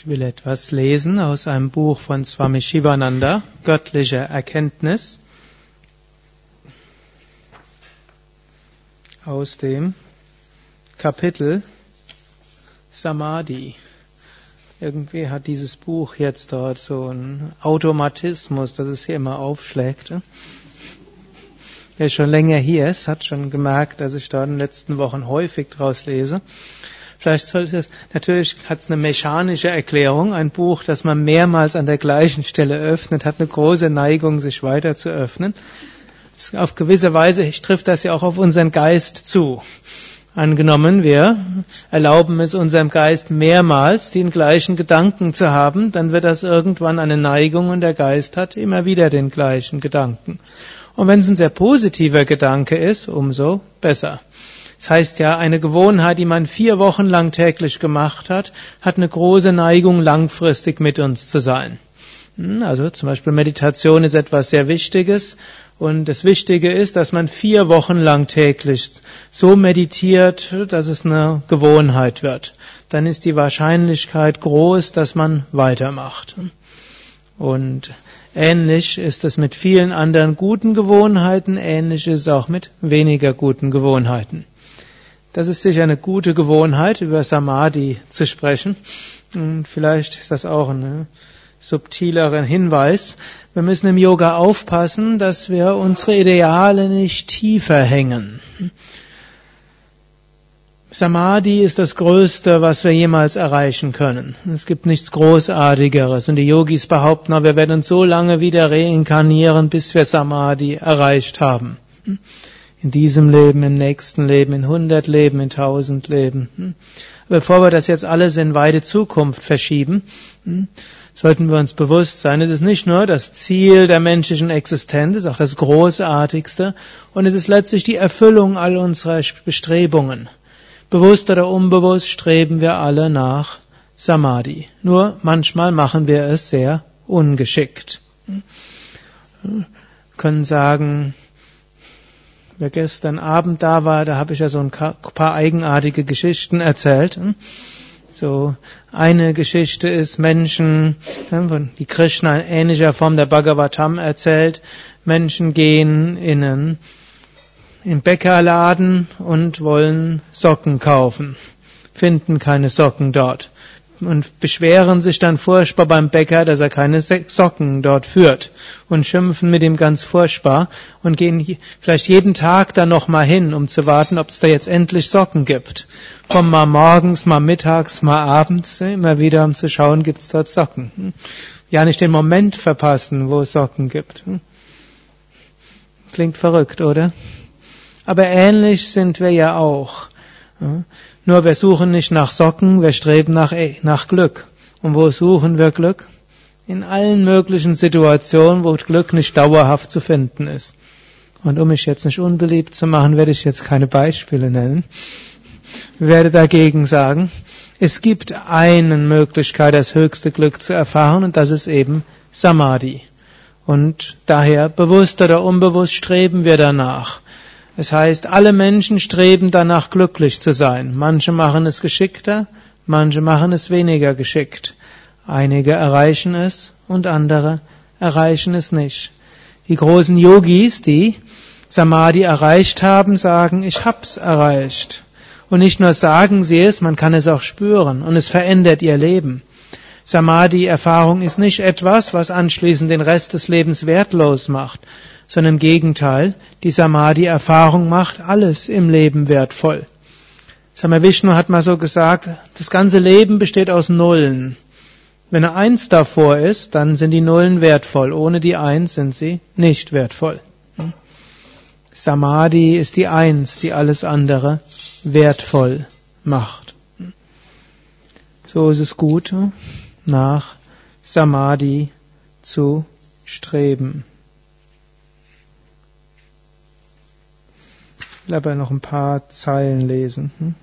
Ich will etwas lesen aus einem Buch von Swami Shivananda, Göttliche Erkenntnis, aus dem Kapitel Samadhi. Irgendwie hat dieses Buch jetzt dort so einen Automatismus, dass es hier immer aufschlägt. Wer schon länger hier ist, hat schon gemerkt, dass ich da in den letzten Wochen häufig draus lese. Vielleicht sollte es, natürlich hat es eine mechanische Erklärung. Ein Buch, das man mehrmals an der gleichen Stelle öffnet, hat eine große Neigung, sich weiter zu öffnen. Auf gewisse Weise trifft das ja auch auf unseren Geist zu. Angenommen, wir erlauben es unserem Geist mehrmals, den gleichen Gedanken zu haben, dann wird das irgendwann eine Neigung und der Geist hat immer wieder den gleichen Gedanken. Und wenn es ein sehr positiver Gedanke ist, umso besser. Das heißt ja, eine Gewohnheit, die man vier Wochen lang täglich gemacht hat, hat eine große Neigung, langfristig mit uns zu sein. Hm, also zum Beispiel Meditation ist etwas sehr Wichtiges und das Wichtige ist, dass man vier Wochen lang täglich so meditiert, dass es eine Gewohnheit wird. Dann ist die Wahrscheinlichkeit groß, dass man weitermacht. Und ähnlich ist es mit vielen anderen guten Gewohnheiten, ähnlich ist es auch mit weniger guten Gewohnheiten. Das ist sicher eine gute Gewohnheit, über Samadhi zu sprechen. Und vielleicht ist das auch ein subtilerer Hinweis. Wir müssen im Yoga aufpassen, dass wir unsere Ideale nicht tiefer hängen. Samadhi ist das Größte, was wir jemals erreichen können. Es gibt nichts Großartigeres. Und die Yogis behaupten, wir werden uns so lange wieder reinkarnieren, bis wir Samadhi erreicht haben. In diesem Leben, im nächsten Leben, in hundert Leben, in tausend Leben. Hm? Bevor wir das jetzt alles in weite Zukunft verschieben, hm, sollten wir uns bewusst sein, es ist nicht nur das Ziel der menschlichen Existenz, es ist auch das Großartigste und es ist letztlich die Erfüllung all unserer Bestrebungen. Bewusst oder unbewusst streben wir alle nach Samadhi. Nur manchmal machen wir es sehr ungeschickt. Wir hm? können sagen, Wer gestern Abend da war, da habe ich ja so ein paar eigenartige Geschichten erzählt. Hm? So eine Geschichte ist Menschen, wie Krishna in ähnlicher Form der Bhagavatam erzählt, Menschen gehen in einen, in Bäckerladen und wollen Socken kaufen, finden keine Socken dort und beschweren sich dann furchtbar beim Bäcker, dass er keine Socken dort führt und schimpfen mit ihm ganz furchtbar und gehen vielleicht jeden Tag dann noch mal hin, um zu warten, ob es da jetzt endlich Socken gibt. Kommen mal morgens, mal mittags, mal abends, immer wieder um zu schauen, gibt es dort Socken. Ja, nicht den Moment verpassen, wo es Socken gibt. Klingt verrückt, oder? Aber ähnlich sind wir ja auch. Nur wir suchen nicht nach Socken, wir streben nach, eh, nach Glück. Und wo suchen wir Glück? In allen möglichen Situationen, wo Glück nicht dauerhaft zu finden ist. Und um mich jetzt nicht unbeliebt zu machen, werde ich jetzt keine Beispiele nennen. Ich werde dagegen sagen, es gibt eine Möglichkeit, das höchste Glück zu erfahren, und das ist eben Samadhi. Und daher, bewusst oder unbewusst, streben wir danach. Es heißt, alle Menschen streben danach glücklich zu sein. Manche machen es geschickter, manche machen es weniger geschickt. Einige erreichen es und andere erreichen es nicht. Die großen Yogis, die Samadhi erreicht haben, sagen, ich hab's erreicht. Und nicht nur sagen sie es, man kann es auch spüren und es verändert ihr Leben. Samadhi-Erfahrung ist nicht etwas, was anschließend den Rest des Lebens wertlos macht, sondern im Gegenteil, die Samadhi-Erfahrung macht alles im Leben wertvoll. Same Vishnu hat mal so gesagt, das ganze Leben besteht aus Nullen. Wenn eine Eins davor ist, dann sind die Nullen wertvoll. Ohne die Eins sind sie nicht wertvoll. Samadhi ist die Eins, die alles andere wertvoll macht. So ist es gut, nach Samadhi zu streben. will aber noch ein paar Zeilen lesen. Hm?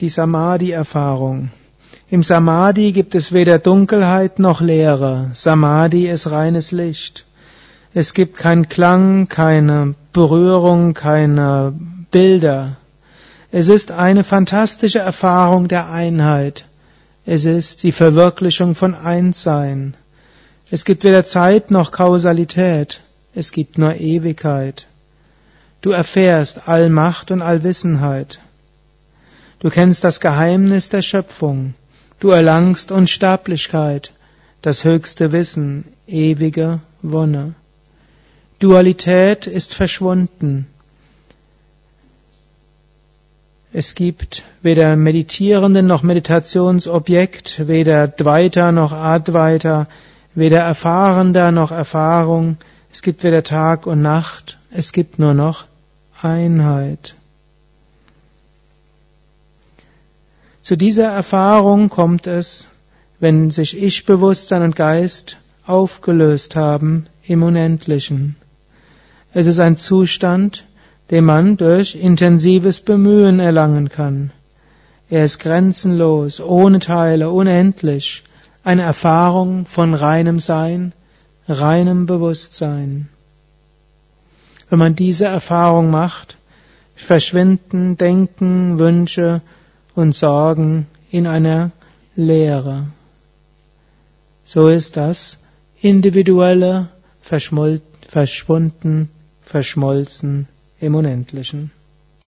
Die Samadhi-Erfahrung. Im Samadhi gibt es weder Dunkelheit noch Leere. Samadhi ist reines Licht. Es gibt keinen Klang, keine Berührung, keine Bilder. Es ist eine fantastische Erfahrung der Einheit. Es ist die Verwirklichung von Einssein. Es gibt weder Zeit noch Kausalität. Es gibt nur Ewigkeit. Du erfährst Allmacht und Allwissenheit. Du kennst das Geheimnis der Schöpfung. Du erlangst Unsterblichkeit, das höchste Wissen, ewige Wonne. Dualität ist verschwunden. Es gibt weder Meditierenden noch Meditationsobjekt, weder Dvaita noch Advaita, weder Erfahrender noch Erfahrung. Es gibt weder Tag und Nacht. Es gibt nur noch Einheit. Zu dieser Erfahrung kommt es, wenn sich Ich-Bewusstsein und Geist aufgelöst haben im Unendlichen. Es ist ein Zustand, den man durch intensives Bemühen erlangen kann. Er ist grenzenlos, ohne Teile, unendlich, eine Erfahrung von reinem Sein, reinem Bewusstsein. Wenn man diese Erfahrung macht, verschwinden Denken, Wünsche und Sorgen in einer Leere. So ist das individuelle verschwunden verschmolzen im Unendlichen.